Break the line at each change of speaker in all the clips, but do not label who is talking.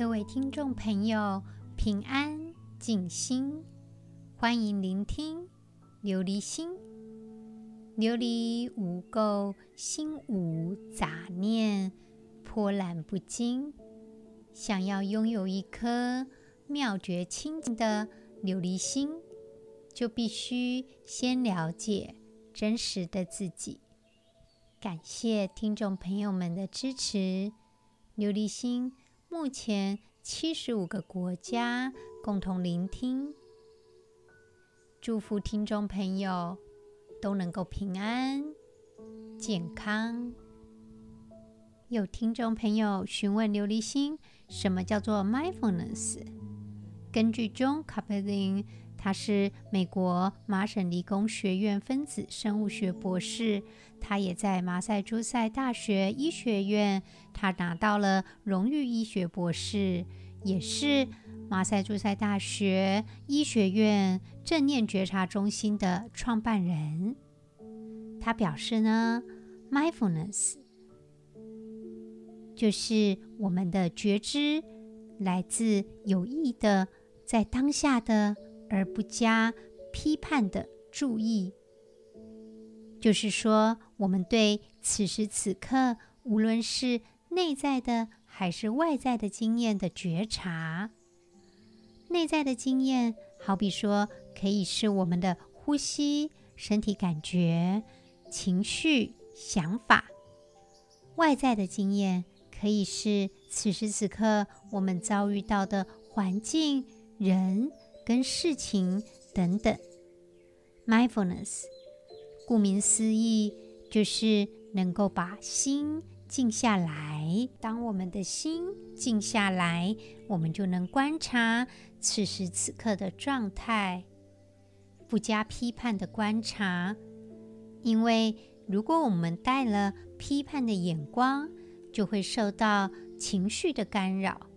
各位听众朋友，平安静心，欢迎聆听琉璃心。琉璃无垢，心无杂念，波澜不惊。想要拥有一颗妙觉清净的琉璃心，就必须先了解真实的自己。感谢听众朋友们的支持。琉璃心目前七十五个国家共同聆听，祝福听众朋友都能够平安健康。有听众朋友询问琉璃心，什么叫做 mindfulness？根据 Jon Kabat-Zinn。他是美国麻省理工学院分子生物学博士，他也在马萨诸塞大学医学院，他拿到了荣誉医学博士，也是马萨诸塞大学医学院正念觉察中心的创办人。他表示呢，mindfulness 就是我们的觉知来自有意的在当下的。而不加批判的注意，就是说，我们对此时此刻，无论是内在的还是外在的经验的觉察。内在的经验，好比说，可以是我们的呼吸、身体感觉、情绪、想法；外在的经验，可以是此时此刻我们遭遇到的环境、人。跟事情等等，mindfulness，顾名思义，就是能够把心静下来。当我们的心静下来，我们就能观察此时此刻的状态，不加批判的观察。因为如果我们带了批判的眼光，就会受到情绪的干扰。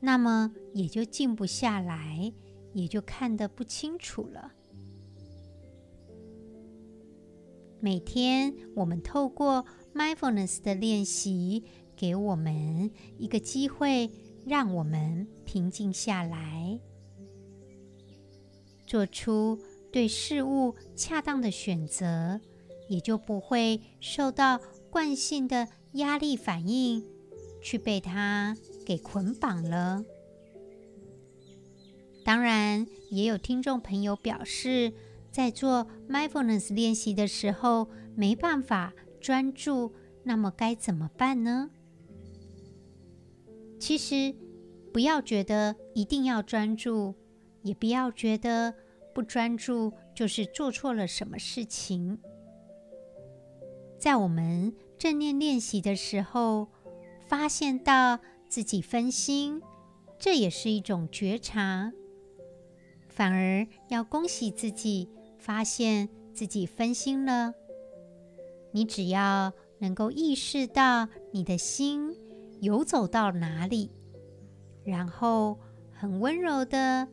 那么也就静不下来，也就看得不清楚了。每天我们透过 mindfulness 的练习，给我们一个机会，让我们平静下来，做出对事物恰当的选择，也就不会受到惯性的压力反应，去被它给捆绑了。当然，也有听众朋友表示，在做 mindfulness 练习的时候没办法专注，那么该怎么办呢？其实，不要觉得一定要专注，也不要觉得不专注就是做错了什么事情。在我们正念练习的时候，发现到自己分心，这也是一种觉察。反而要恭喜自己，发现自己分心了。你只要能够意识到你的心游走到哪里，然后很温柔的、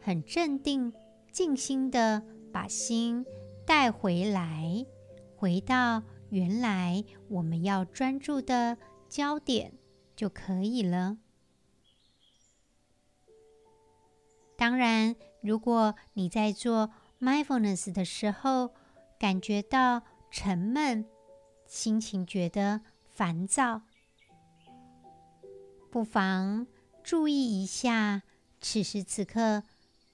很镇定、静心的把心带回来，回到原来我们要专注的焦点就可以了。当然，如果你在做 mindfulness 的时候，感觉到沉闷，心情觉得烦躁，不妨注意一下此时此刻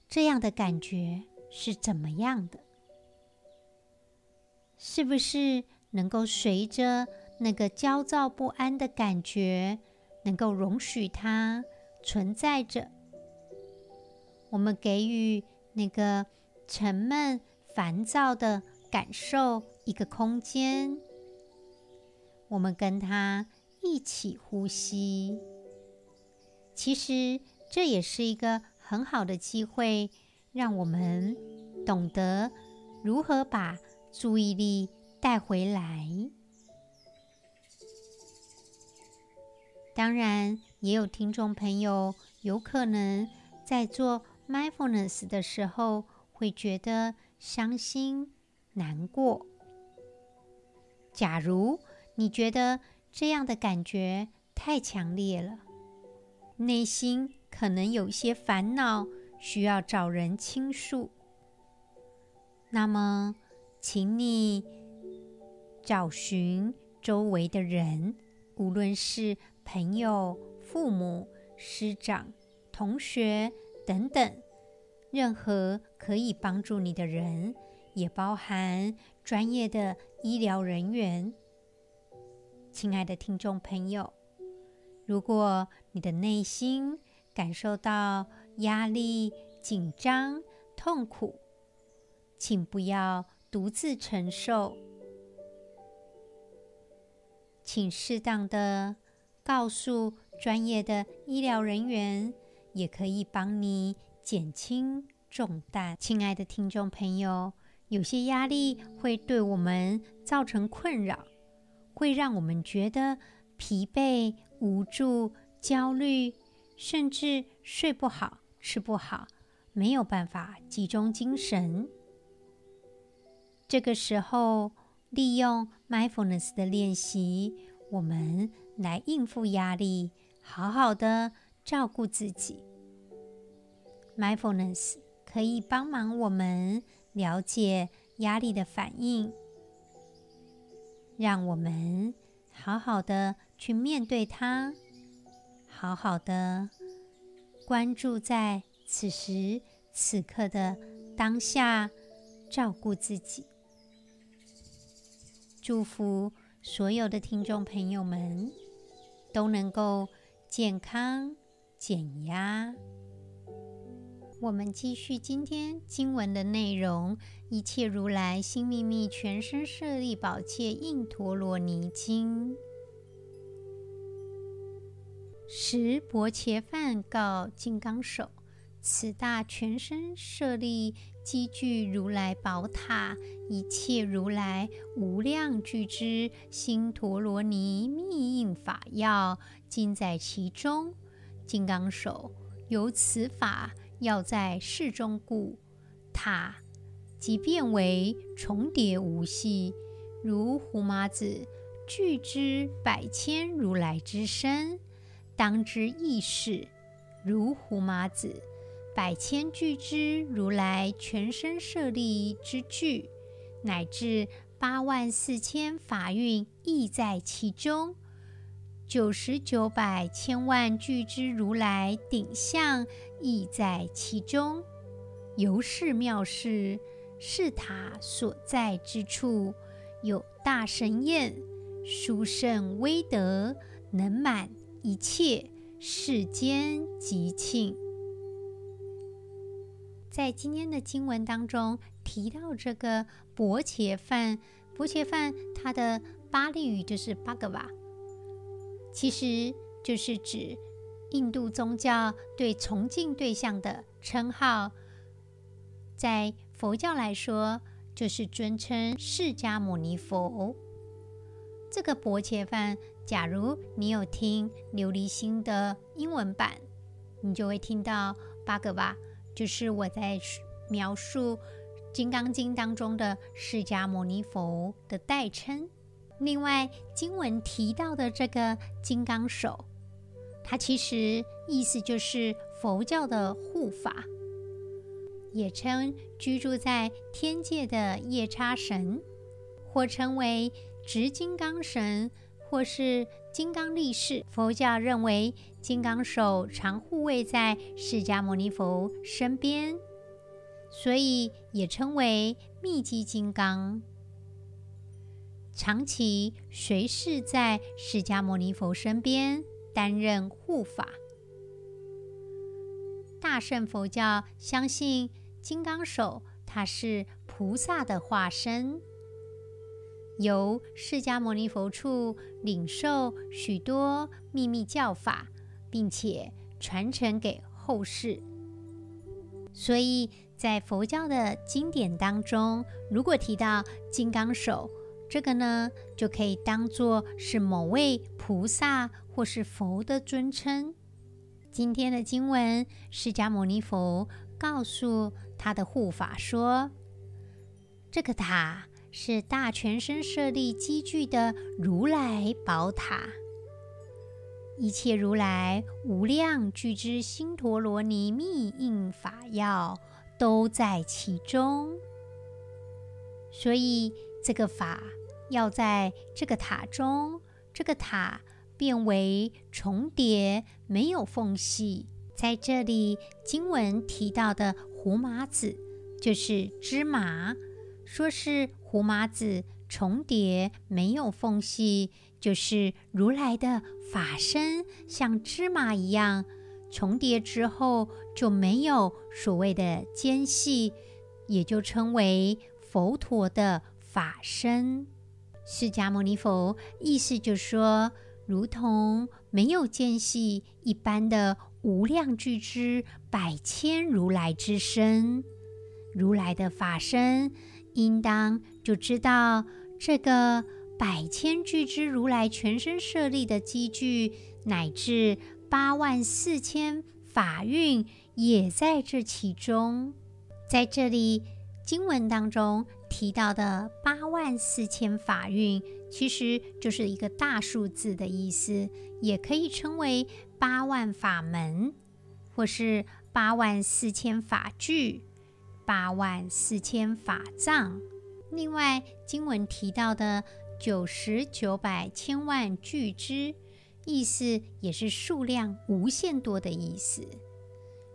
这样的感觉是怎么样的？是不是能够随着那个焦躁不安的感觉，能够容许它存在着？我们给予那个沉闷、烦躁的感受一个空间，我们跟他一起呼吸。其实这也是一个很好的机会，让我们懂得如何把注意力带回来。当然，也有听众朋友有可能在做。Mindfulness 的时候会觉得伤心、难过。假如你觉得这样的感觉太强烈了，内心可能有一些烦恼，需要找人倾诉，那么，请你找寻周围的人，无论是朋友、父母、师长、同学等等，任何可以帮助你的人，也包含专业的医疗人员。亲爱的听众朋友，如果你的内心感受到压力、紧张、痛苦，请不要独自承受，请适当的告诉专业的医疗人员，也可以帮你减轻重担。亲爱的听众朋友，有些压力会对我们造成困扰，会让我们觉得疲惫、无助、焦虑，甚至睡不好、吃不好，没有办法集中精神。这个时候，利用 mindfulness 的练习，我们来应付压力，好好的照顾自己。mindfulness 可以帮忙我们了解压力的反应，让我们好好的去面对它，好好的关注在此时此刻的当下，照顾自己。祝福所有的听众朋友们都能够健康减压。我们继续今天经文的内容：一切如来心秘密全身舍利宝戒印陀罗尼经。十薄伽梵告金刚手：此大全身舍利。积聚如来宝塔，一切如来无量具之心陀罗尼密印法要，尽在其中。金刚手由此法要在世中故，塔即变为重叠无系，如胡麻子俱胝百千如来之身，当知亦是如胡麻子。百千俱胝如来全身舍利之具，乃至八万四千法运亦在其中。九十九百千万俱之如来顶相亦在其中。由是妙事，是塔所在之处，有大神宴，殊胜威德，能满一切世间吉庆。在今天的经文当中提到这个薄伽梵，薄伽梵它的巴利语就是 Bhagava，其实就是指印度宗教对崇敬对象的称号。在佛教来说，就是尊称释迦牟尼佛。这个薄伽梵，假如你有听琉璃心的英文版，你就会听到 Bhagava。就是我在描述《金刚经》当中的释迦牟尼佛的代称。另外，经文提到的这个金刚手，它其实意思就是佛教的护法，也称居住在天界的夜叉神，或称为执金刚神，或是金刚力士。佛教认为。金刚手常护卫在释迦牟尼佛身边，所以也称为密集金刚。长期随侍在释迦牟尼佛身边，担任护法。大乘佛教相信金刚手，它是菩萨的化身，由释迦牟尼佛处领受许多秘密教法。并且传承给后世，所以在佛教的经典当中，如果提到金刚手，这个呢，就可以当做是某位菩萨或是佛的尊称。今天的经文，释迦牟尼佛告诉他的护法说：“这个塔是大全身舍利积聚的如来宝塔。”一切如来无量具之心陀罗尼密印法要都在其中，所以这个法要在这个塔中，这个塔变为重叠，没有缝隙。在这里经文提到的胡麻子，就是芝麻，说是胡麻子重叠，没有缝隙。就是如来的法身像芝麻一样重叠之后就没有所谓的间隙，也就称为佛陀的法身。释迦牟尼佛意思就说，如同没有间隙一般的无量巨之百千如来之身，如来的法身应当就知道这个。百千巨之如来全身设立的积聚，乃至八万四千法运也在这其中。在这里经文当中提到的八万四千法运，其实就是一个大数字的意思，也可以称为八万法门，或是八万四千法具、八万四千法藏。另外，经文提到的。九十九百千万俱胝，意思也是数量无限多的意思。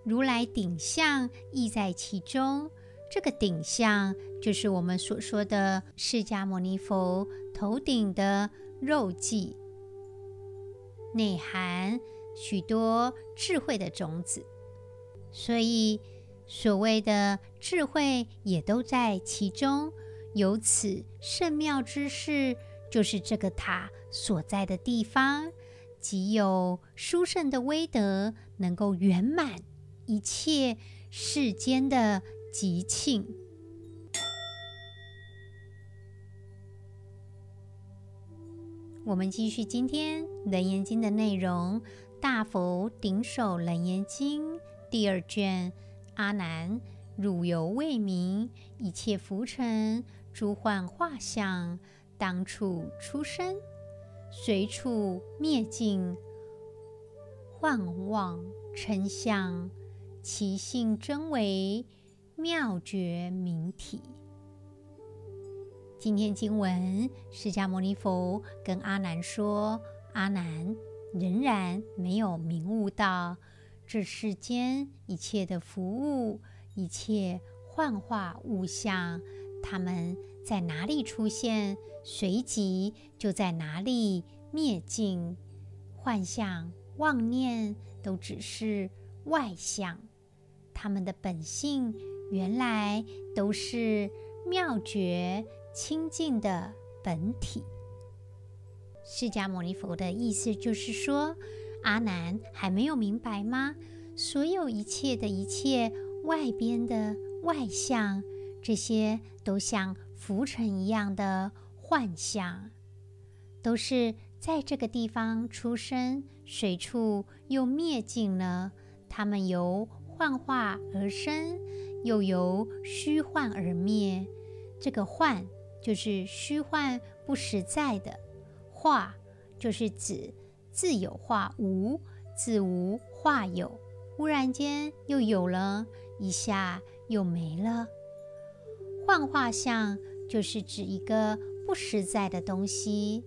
如来顶相亦在其中，这个顶相就是我们所说的释迦牟尼佛头顶的肉髻，内含许多智慧的种子，所以所谓的智慧也都在其中。由此甚妙之事，就是这个塔所在的地方，即有殊胜的威德，能够圆满一切世间的吉庆。我们继续今天《楞严经》的内容，《大佛顶首楞严经》第二卷，阿难，汝犹未明，一切浮尘。诸幻化相，当处出生，随处灭尽。幻妄称相，其性真为妙觉明体。今天经文，释迦牟尼佛跟阿难说：“阿难仍然没有明悟到这世间一切的服务，一切幻化物象。”他们在哪里出现，随即就在哪里灭尽。幻象、妄念都只是外相，他们的本性原来都是妙觉清净的本体。释迦牟尼佛的意思就是说，阿难还没有明白吗？所有一切的一切外边的外相。这些都像浮尘一样的幻象，都是在这个地方出生，水处又灭尽了。它们由幻化而生，又由虚幻而灭。这个幻就是虚幻不实在的，化就是指自有化无，自无化有，忽然间又有了，一下又没了。幻化相就是指一个不实在的东西，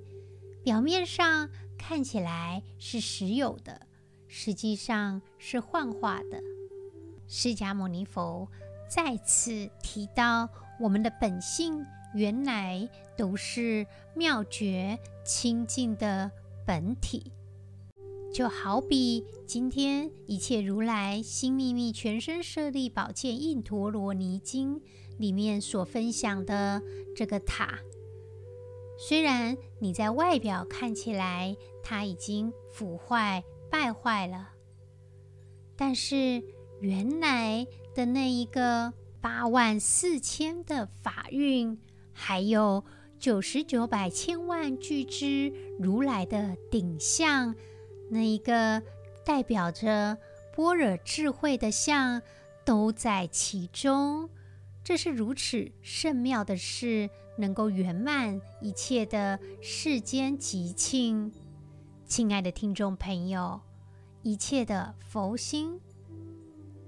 表面上看起来是实有的，实际上是幻化的。释迦牟尼佛再次提到，我们的本性原来都是妙觉清净的本体，就好比今天一切如来心秘密全身舍利宝剑印陀罗尼经。里面所分享的这个塔，虽然你在外表看起来它已经腐坏败坏了，但是原来的那一个八万四千的法运，还有九十九百千万俱胝如来的顶相，那一个代表着般若智慧的相，都在其中。这是如此甚妙的事，能够圆满一切的世间吉庆。亲爱的听众朋友，一切的佛心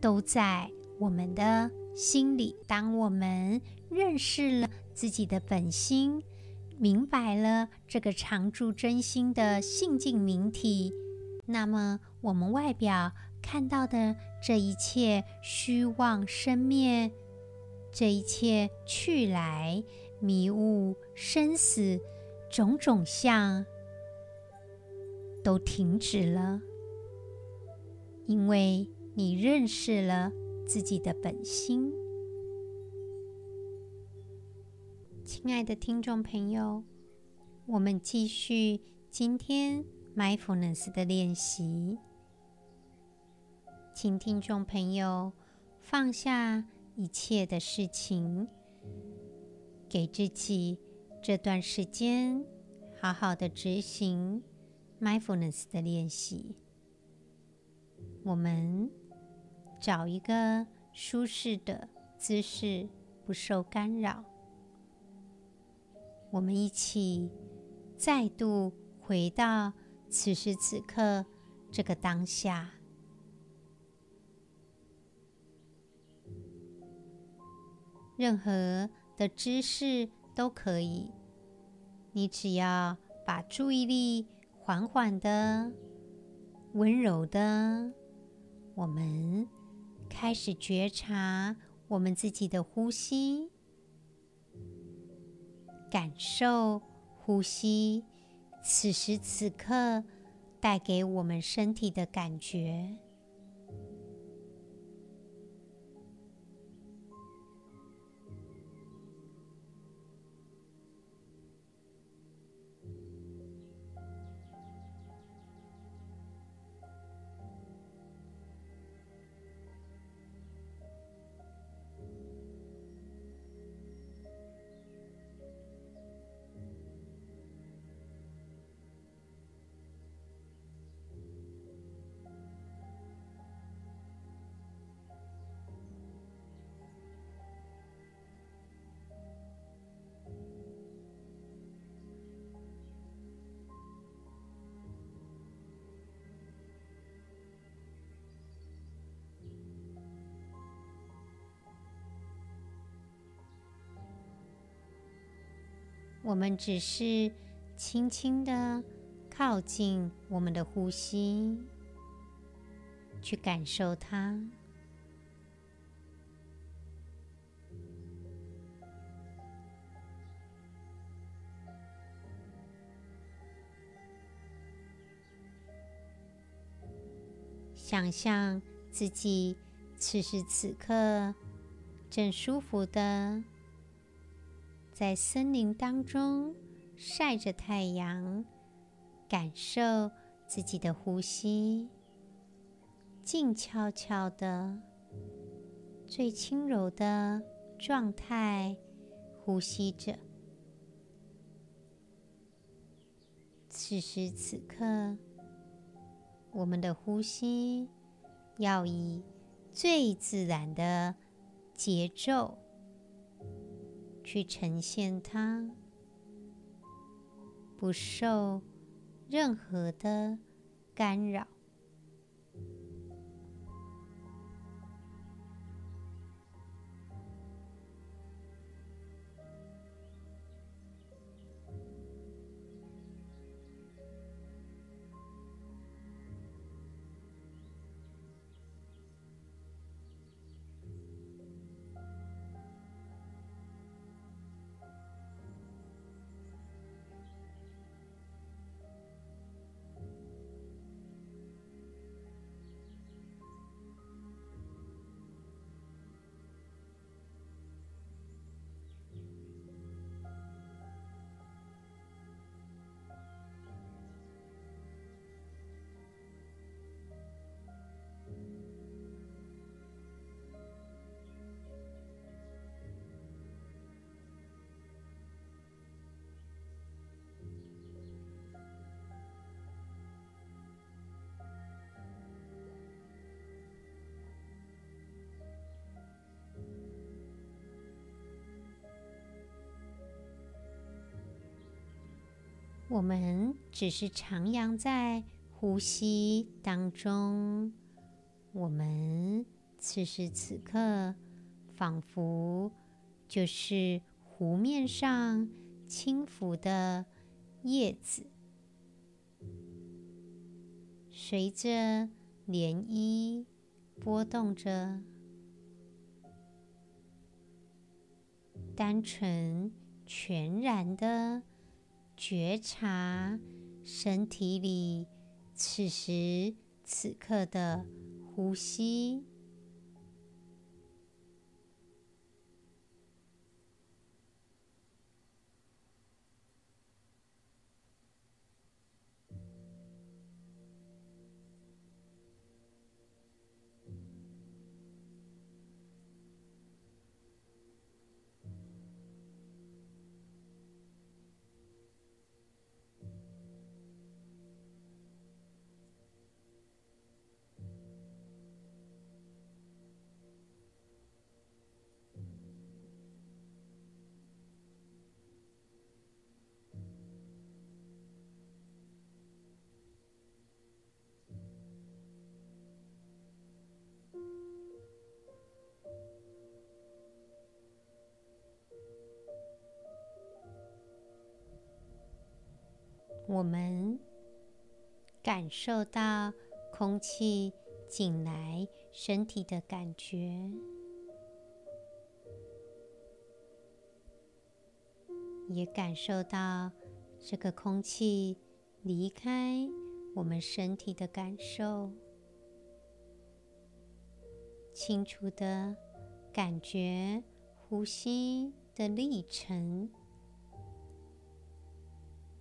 都在我们的心里。当我们认识了自己的本心，明白了这个常住真心的性净明体，那么我们外表看到的这一切虚妄生灭，这一切去来迷雾生死种种相，都停止了，因为你认识了自己的本心。亲爱的听众朋友，我们继续今天 Mindfulness 的练习，请听众朋友放下一切的事情，给自己这段时间好好的执行 Mindfulness 的练习。我们找一个舒适的姿势，不受干扰。我们一起再度回到此时此刻这个当下，任何的姿势都可以。你只要把注意力缓缓的、温柔的，我们开始觉察我们自己的呼吸。感受呼吸，此时此刻带给我们身体的感觉。我们只是轻轻的靠近我们的呼吸，去感受它，想象自己此时此刻正舒服的。在森林当中晒着太阳，感受自己的呼吸，静悄悄的，最轻柔的状态呼吸着。此时此刻，我们的呼吸要以最自然的节奏。去呈现它，不受任何的干扰。我们只是徜徉在呼吸当中，我们此时此刻仿佛就是湖面上轻浮的叶子，随着涟漪波动着，单纯全然的觉察身体里此时此刻的呼吸。我们感受到空气进来身体的感觉，也感受到这个空气离开我们身体的感受，清楚的感觉呼吸的历程。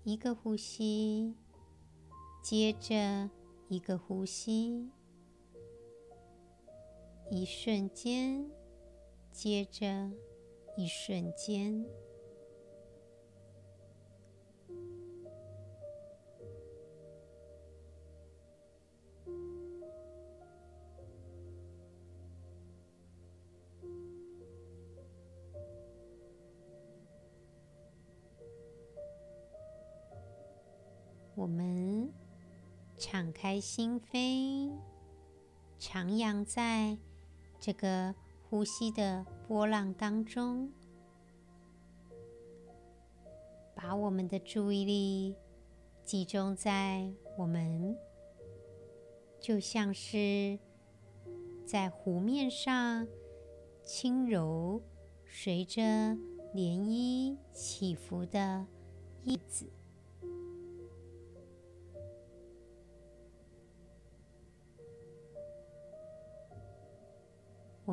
一个呼吸，接着一个呼吸，一瞬间，接着一瞬间。敞开心扉，徜徉在这个呼吸的波浪当中，把我们的注意力集中在我们，就像是在湖面上轻柔随着涟漪起伏的叶子。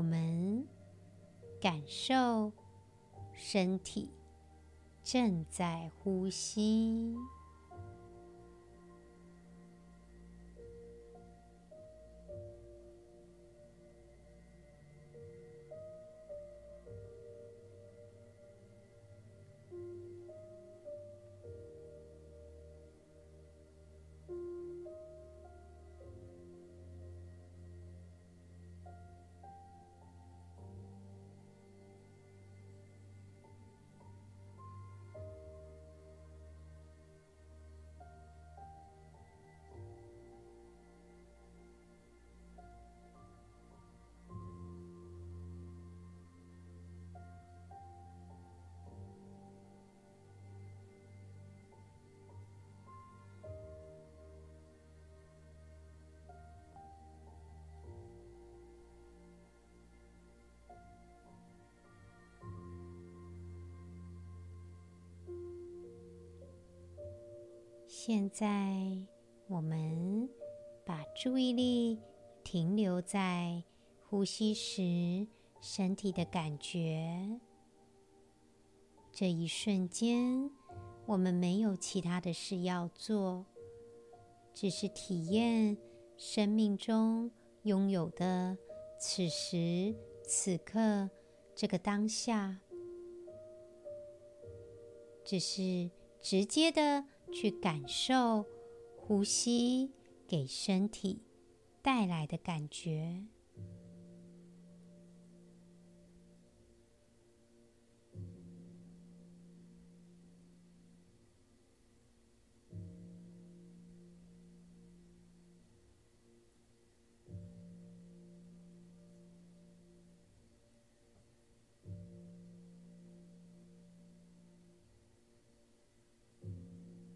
我们感受身体正在呼吸。现在，我们把注意力停留在呼吸时身体的感觉。这一瞬间，我们没有其他的事要做，只是体验生命中拥有的此时此刻这个当下，只是直接的。去感受呼吸给身体带来的感觉。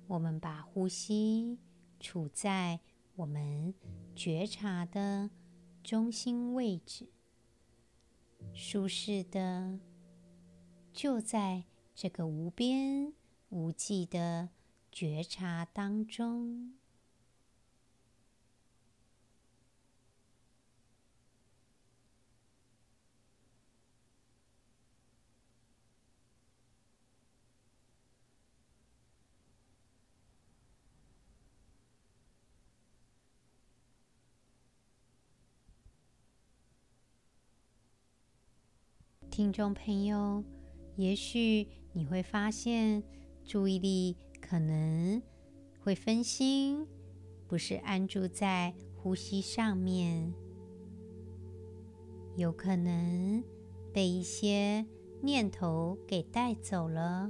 我们把呼吸处在我们觉察的中心位置，舒适的就在这个无边无际的觉察当中。听众朋友，也许你会发现注意力可能会分心，不是安住在呼吸上面，有可能被一些念头给带走了。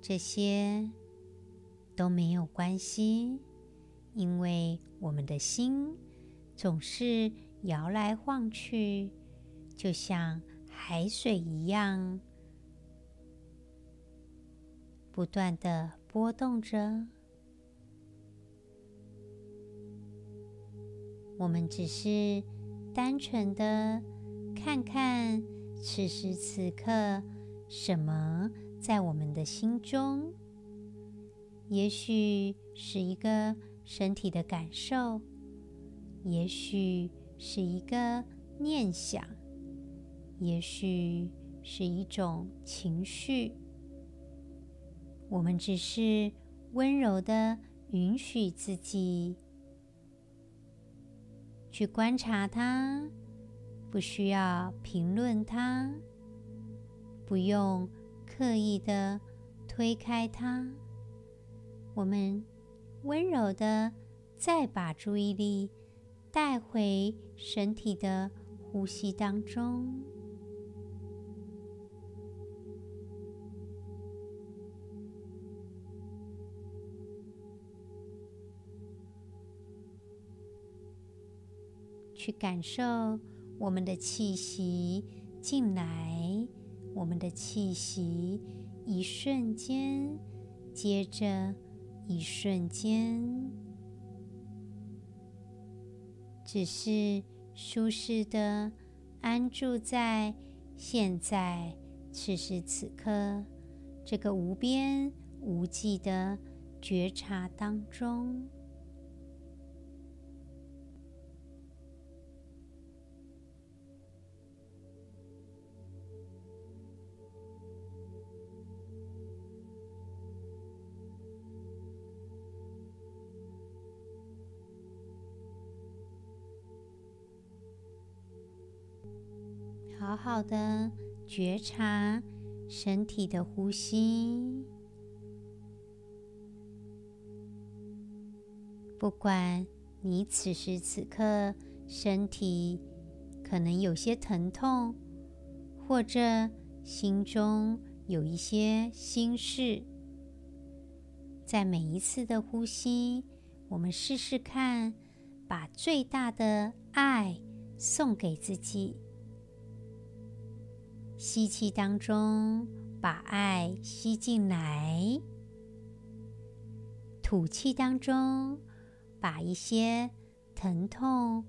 这些都没有关系，因为我们的心总是摇来晃去。就像海水一样，不断的波动着。我们只是单纯的看看此时此刻什么在我们的心中，也许是一个身体的感受，也许是一个念想。也许是一种情绪，我们只是温柔的允许自己去观察它，不需要评论它，不用刻意的推开它。我们温柔的再把注意力带回身体的呼吸当中。去感受我们的气息进来，我们的气息一瞬间接着一瞬间，只是舒适的安住在现在此时此刻这个无边无际的觉察当中。好好的觉察身体的呼吸，不管你此时此刻身体可能有些疼痛，或者心中有一些心事，在每一次的呼吸，我们试试看，把最大的爱送给自己。吸气当中，把爱吸进来；吐气当中，把一些疼痛、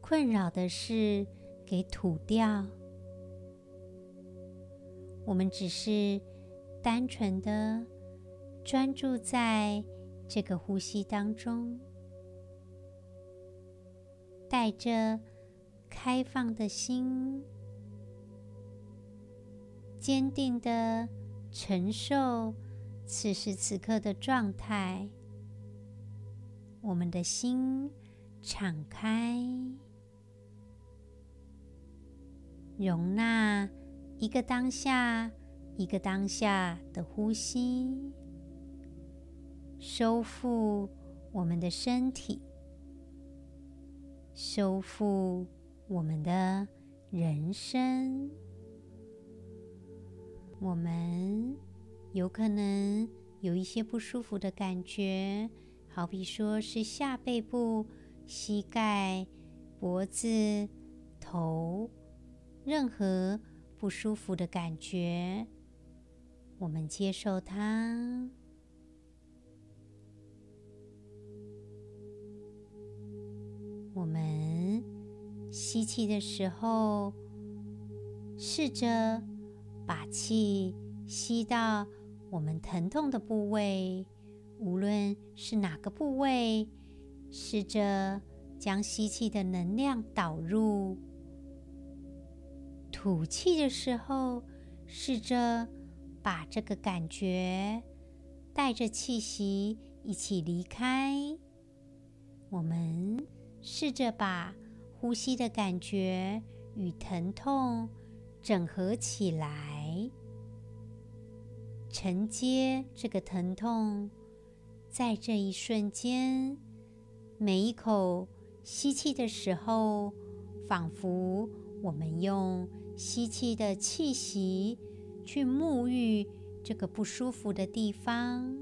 困扰的事给吐掉。我们只是单纯的专注在这个呼吸当中，带着开放的心。坚定的承受此时此刻的状态，我们的心敞开，容纳一个当下一个当下的呼吸，收复我们的身体，收复我们的人生。我们有可能有一些不舒服的感觉，好比说是下背部、膝盖、脖子、头，任何不舒服的感觉，我们接受它。我们吸气的时候，试着把气吸到我们疼痛的部位，无论是哪个部位，试着将吸气的能量导入。吐气的时候，试着把这个感觉带着气息一起离开。我们。试着把呼吸的感觉与疼痛整合起来，承接这个疼痛。在这一瞬间，每一口吸气的时候，仿佛我们用吸气的气息去沐浴这个不舒服的地方；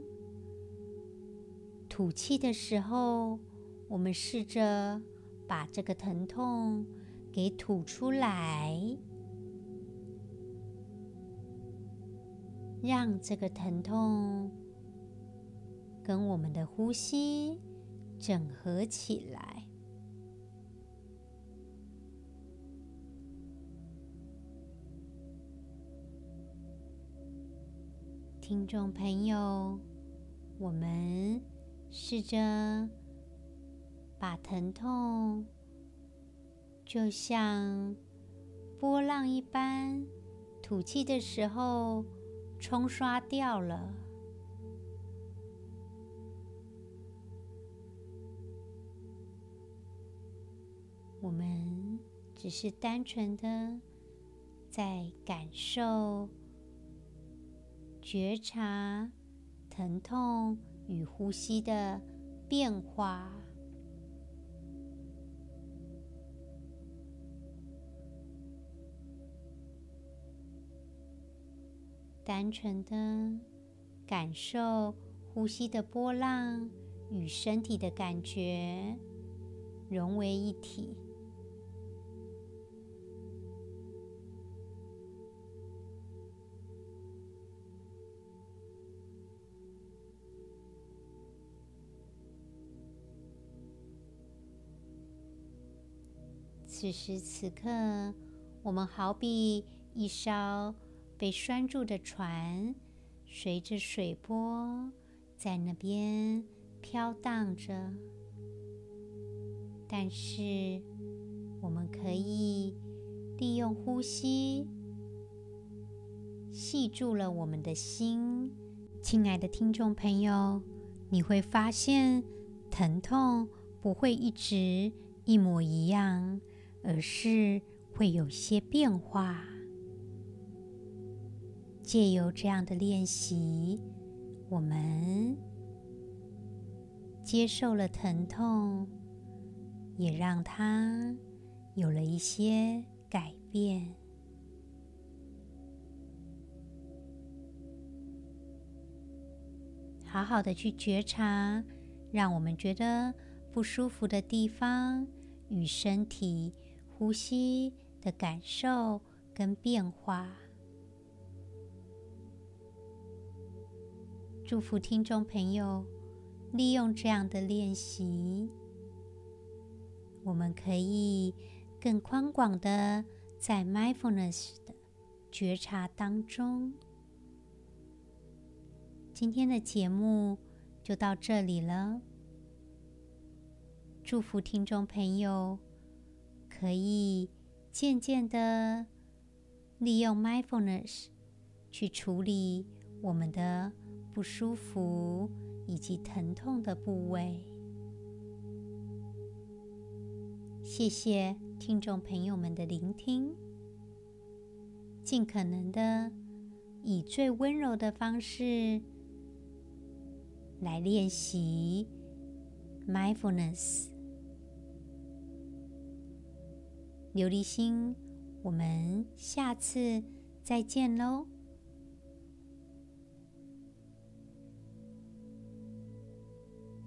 吐气的时候，我们试着把这个疼痛给吐出来，让这个疼痛跟我们的呼吸整合起来。听众朋友，我们试着。把疼痛就像波浪一般，吐气的时候冲刷掉了。我们只是单纯的在感受、觉察疼痛与呼吸的变化。单纯的感受呼吸的波浪与身体的感觉融为一体。此时此刻，我们好比一艘。被拴住的船，随着水波在那边飘荡着。但是，我们可以利用呼吸，系住了我们的心。亲爱的听众朋友，你会发现，疼痛不会一直一模一样，而是会有些变化。借由这样的练习，我们接受了疼痛，也让它有了一些改变。好好的去觉察，让我们觉得不舒服的地方与身体呼吸的感受跟变化。祝福听众朋友，利用这样的练习，我们可以更宽广的在 mindfulness 的觉察当中。今天的节目就到这里了。祝福听众朋友可以渐渐的利用 mindfulness 去处理我们的。不舒服以及疼痛的部位。谢谢听众朋友们的聆听。尽可能的以最温柔的方式来练习 mindfulness。琉璃心，我们下次再见喽。